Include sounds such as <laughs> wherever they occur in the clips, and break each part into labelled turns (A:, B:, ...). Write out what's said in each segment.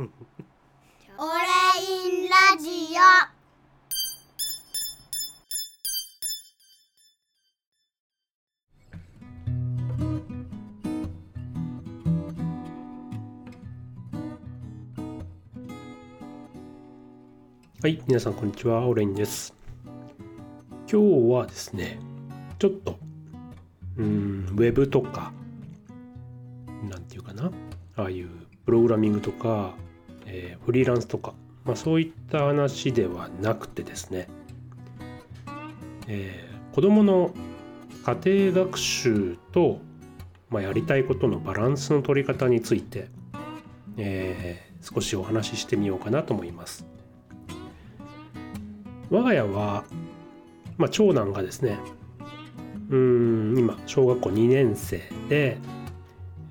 A: オレインラジオ。
B: はい、皆さんこんにちは、オレインです。今日はですね、ちょっと、うん、ウェブとか、なんていうかな、ああいうプログラミングとか、えーフリーランスとか、まあそういった話ではなくてですね、えー子供の家庭学習と、まあ、やりたいことのバランスの取り方について、えー少しお話ししてみようかなと思います。我が家は、まあ、長男がですねうん今小学校2年生で、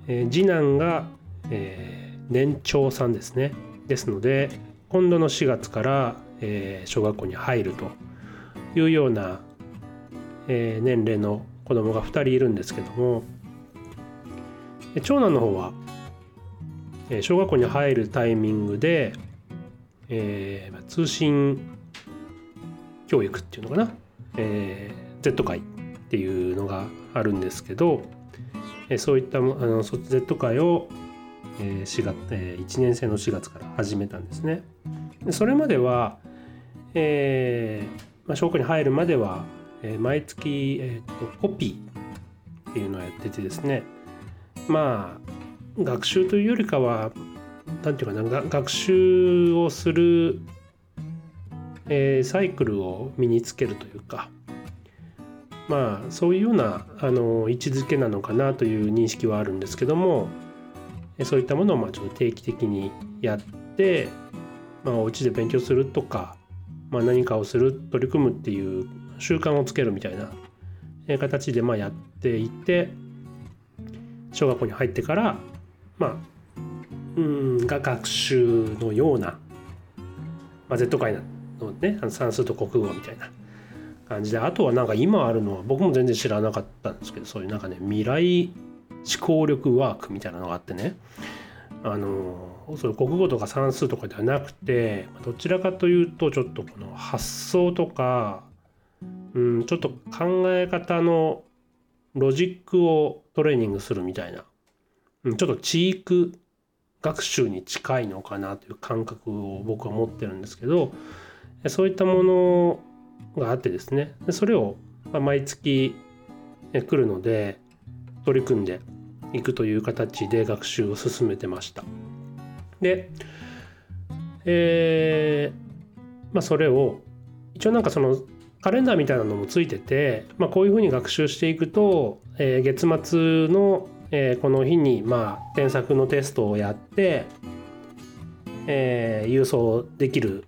B: えー次男が、えー年長さんですねですので今度の4月から、えー小学校に入るというような、えー年齢の子供が2人いるんですけども長男の方は、えー小学校に入るタイミングで、えー通信教育っていうのかな、えー Z 会っていうのがあるんですけど、えそういったあのそ Z 会を、え4月え1年生の4月から始めたんですね。でそれまでは、えーまあ、小学に入るまでは、えー毎月、えーとコピーっていうのをやっててですね。まあ学習というよりかはなんていうかな学習をするえーサイクルを身につけるというか。まあそういうようなあの位置づけなのかなという認識はあるんですけども。そういったものをまあちょっと定期的にやって、まあ、お家で勉強するとか、まあ、何かをする取り組むっていう習慣をつけるみたいな形でまあやっていて小学校に入ってからまあうんが学習のような、まあ、Z 界のねあの算数と国語みたいな感じであとはなんか今あるのは僕も全然知らなかったんですけどそういうなんかね未来思考力ワークみたいなのがあってね。あのそれ国語とか算数とかではなくてどちらかというとちょっとこの発想とか、うん、ちょっと考え方のロジックをトレーニングするみたいな、うん、ちょっと知育学習に近いのかなという感覚を僕は持ってるんですけどそういったものがあってですね。それを毎月来るので取り組んでいくという形で学習を進めてました。で、えーまあ、それを一応なんかそのカレンダーみたいなのもついてて、まあ、こういうふうに学習していくと、えー月末の、えーこの日にまあ添削のテストをやって、えー郵送できる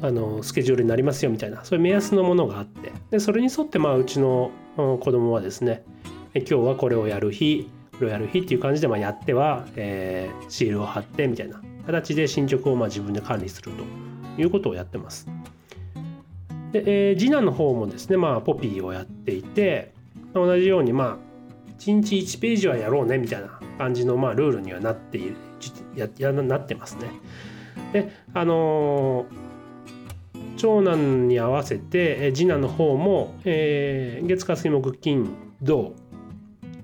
B: あのスケジュールになりますよみたいなそういう目安のものがあってでそれに沿ってまあうちの子供はですね今日はこれをやる日これをやる日っていう感じでまあやっては、えーシールを貼ってみたいな形で進捗をまあ自分で管理するということをやってます。で、えー次男の方もですね、まあ、ポピーをやっていて同じようにまあ1日1ページはやろうねみたいな感じのまあルールにはなっているややなってますね。であのー長男に合わせて次男の方も、えー月火水木金土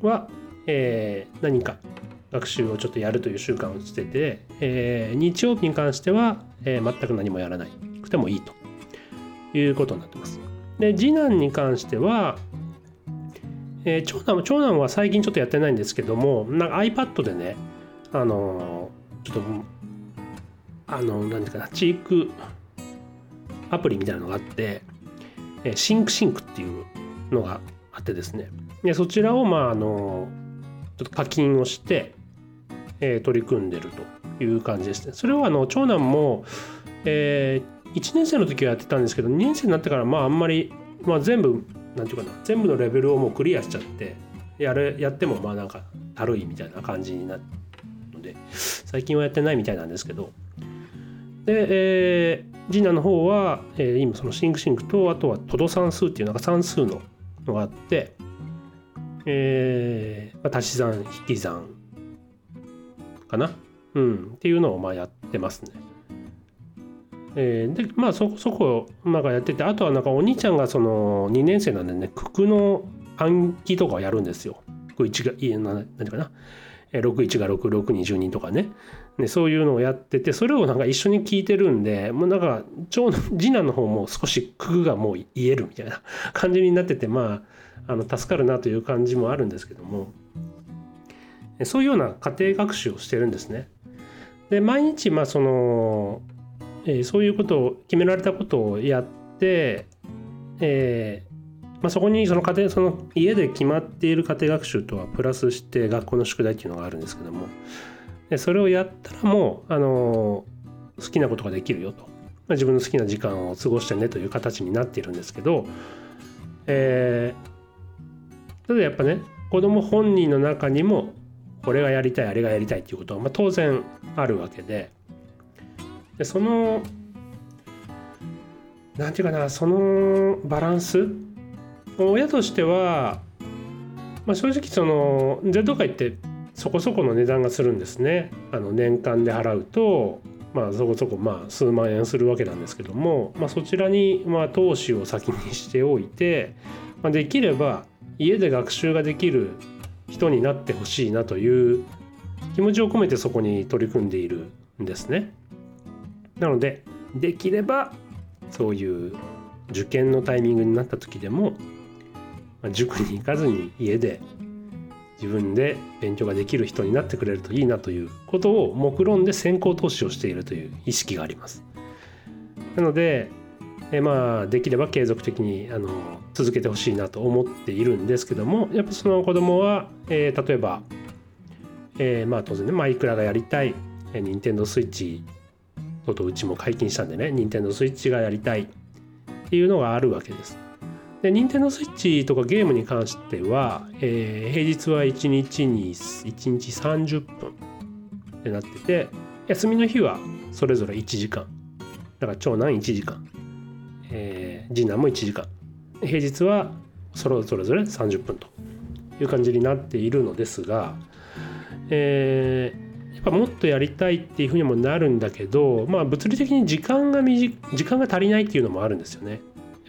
B: は、えー何か学習をちょっとやるという習慣をしてて、えー日曜日に関しては、えー全く何もやらないくてもいいということになってます。で次男に関しては、えー長男は長男は最近ちょっとやってないんですけどもなんか iPad でねあのちょっとあの何ていうかな知育アプリみたいなのがあって、えーシンクシンクっていうのがあってですねでそちらをまああのちょっと課金をして、えー取り組んでるという感じですね。それはあの長男も、え1年生の時はやってたんですけど2年生になってからまああんまり、まあ、全部なんていうかな全部のレベルをもうクリアしちゃってやるやってもまあなんかだるいみたいな感じになるので最近はやってないみたいなんですけどで、えー、次男の方は、えー今そのシンクシンクとあとはトド算数っていうなんか算数ののがあって、えー足し算引き算かな？うん、っていうのをまあやってますね。えーでまあそこそこなんかやっててあとはなんかお兄ちゃんがその2年生なんでね九九の暗記とかをやるんですよ。1がいえななんて言うかな？61が6620人とかねねそういうのをやっててそれをなんか一緒に聞いてるんでもうなんか長男次男の方も少し九九がもう言えるみたいな感じになっててまああの助かるなという感じもあるんですけどもそういうような家庭学習をしてるんですね。で毎日まあそのえーそういうことを決められたことをやって、えーまあ、そこにその家庭その家で決まっている家庭学習とはプラスして学校の宿題っていうのがあるんですけども。でそれをやったらもう、あの好きなことができるよと、まあ、自分の好きな時間を過ごしてねという形になっているんですけど、えーただやっぱね子供本人の中にもこれがやりたいあれがやりたいっていうことは、まあ、当然あるわけで。でそのなんていうかなそのバランス親としては、まあ、正直その Z 会ってそこそこの値段がするんですねあの年間で払うと、まあ、そこそこまあ数万円するわけなんですけども、まあ、そちらにまあ投資を先にしておいて、まあ、できれば家で学習ができる人になってほしいなという気持ちを込めてそこに取り組んでいるんですね。なのでできればそういう受験のタイミングになった時でもまあ塾に行かずに家で自分で勉強ができる人になってくれるといいなということを目論んで先行投資をしているという意識があります。なのでえまあできれば継続的にあの続けてほしいなと思っているんですけどもやっぱその子供は、えー例えば、えーまあ当然ねマイクラがやりたいえー任天堂スイッチとうとうちも解禁したんでね任天堂スイッチがやりたいっていうのがあるわけです。で任天堂スイッチとかゲームに関しては、えー平日は1日に1日30分ってなってて休みの日はそれぞれ1時間。だから長男1時間、えー次男も1時間。平日はそれぞれぞれ30分という感じになっているのですが、えーやっぱもっとやりたいっていうふうにもなるんだけどまあ物理的に時間が短時間が足りないっていうのもあるんですよね。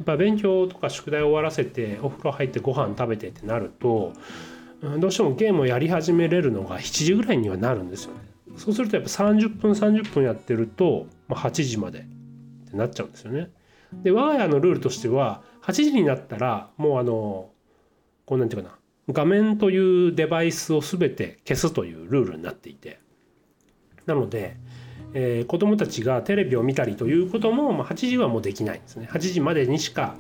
B: やっぱ勉強とか宿題を終わらせてお風呂入ってご飯食べてってなるとどうしてもゲームをやり始めれるのが7時ぐらいにはなるんですよね。そうするとやっぱ30分30分やってると、まあ、8時までってなっちゃうんですよね。で我が家のルールとしては8時になったらもうあのこうなんていうかな画面というデバイスを全て消すというルールになっていてなので、えー子どもたちがテレビを見たりということも、まあ、8時はもうできないんですね。8時までにしか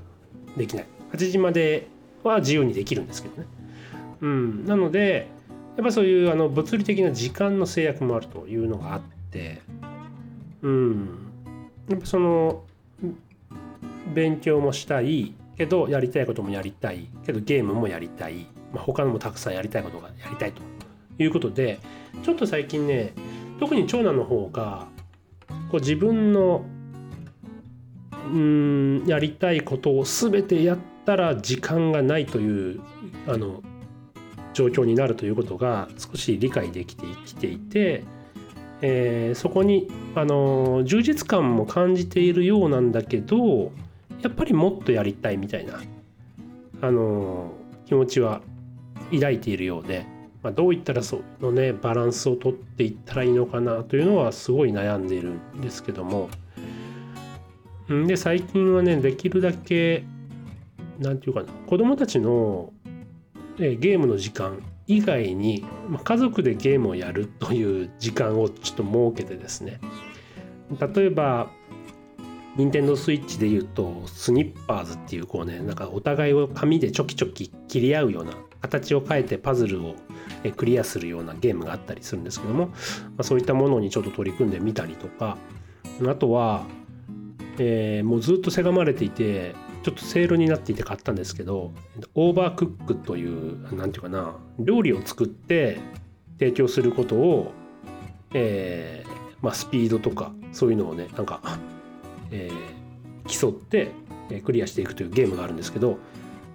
B: できない。8時までは自由にできるんですけどね。うん。なのでやっぱそういうあの物理的な時間の制約もあるというのがあってうん。やっぱその勉強もしたいけどやりたいこともやりたいけどゲームもやりたい、まあ、他のもたくさんやりたいことがやりたいということでちょっと最近ね特に長男の方がこう自分のうんやりたいことを全てやったら時間がないというあの状況になるということが少し理解できてきていて、えーそこにあの充実感も感じているようなんだけどやっぱりもっとやりたいみたいなあの気持ちは抱いているようで、まあ、どういったらそのねバランスをとっていったらいいのかなというのはすごい悩んでいるんですけども。んで最近はねできるだけなんていうかな子供たちのえゲームの時間以外に、まあ、家族でゲームをやるという時間をちょっと設けてですね。例えば任天堂スイッチで言うとスニッパーズっていうこうねなんかお互いを紙でちょきちょき切り合うような形を変えてパズルをクリアするようなゲームがあったりするんですけども、まあ、そういったものにちょっと取り組んでみたりとかあとは、えーもうずっとせがまれていてちょっとセールになっていて買ったんですけどオーバークックというなんていうかな料理を作って提供することを、えーまあ、スピードとかそういうのをねなんか、えー競ってクリアしていくというゲームがあるんですけど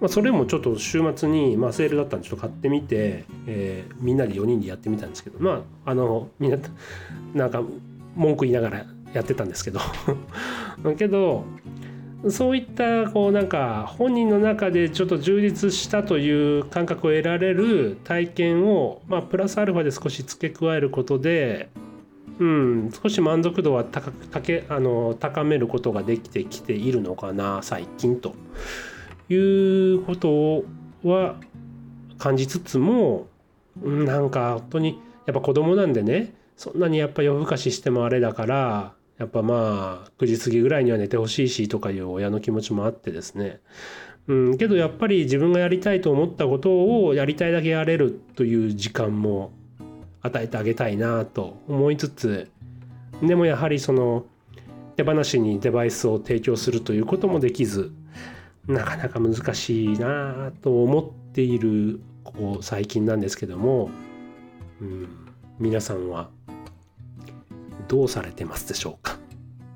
B: まあ、それもちょっと週末に、まあ、セールだったんでちょっと買ってみて、えーみんなで4人でやってみたんですけどまああのみんな <laughs> なんか文句言いながらやってたんですけど。<laughs> けどそういったこうなんか本人の中でちょっと充実したという感覚を得られる体験を、まあ、プラスアルファで少し付け加えることで、うん、少し満足度は高くかけあの高めることができてきているのかな最近と。いうことは感じつつもうんなんか本当にやっぱ子供なんでねそんなにやっぱ夜更かししてもあれだからやっぱまあ9時過ぎぐらいには寝てほしいしとかいう親の気持ちもあってですね。うんけどやっぱり自分がやりたいと思ったことをやりたいだけやれるという時間も与えてあげたいなと思いつつでもやはりその手放しにデバイスを提供するということもできずなかなか難しいなと思っているここ最近なんですけども、うん、皆さんはどうされてますでしょうか？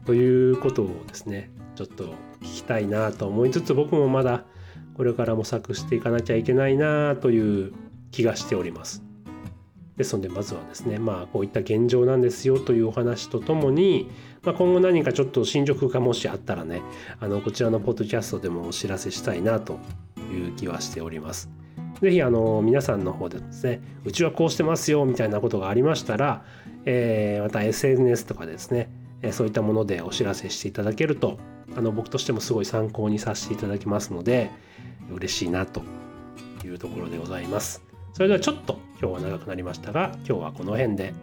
B: ということをですねちょっと聞きたいなと思いつつ僕もまだこれから模索していかなきゃいけないなという気がしております。ですのでまずはですねまあこういった現状なんですよというお話とともに、まあ、今後何かちょっと進捗がもしあったらねあのこちらのポッドキャストでもお知らせしたいなという気はしております。ぜひあの皆さんの方でですねうちはこうしてますよみたいなことがありましたら、えーまた SNS とかですね、そういったものでお知らせしていただけるとあの僕としてもすごい参考にさせていただきますので嬉しいなというところでございます。それではちょっと今日は長くなりましたが今日はこの辺で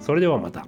B: それではまた。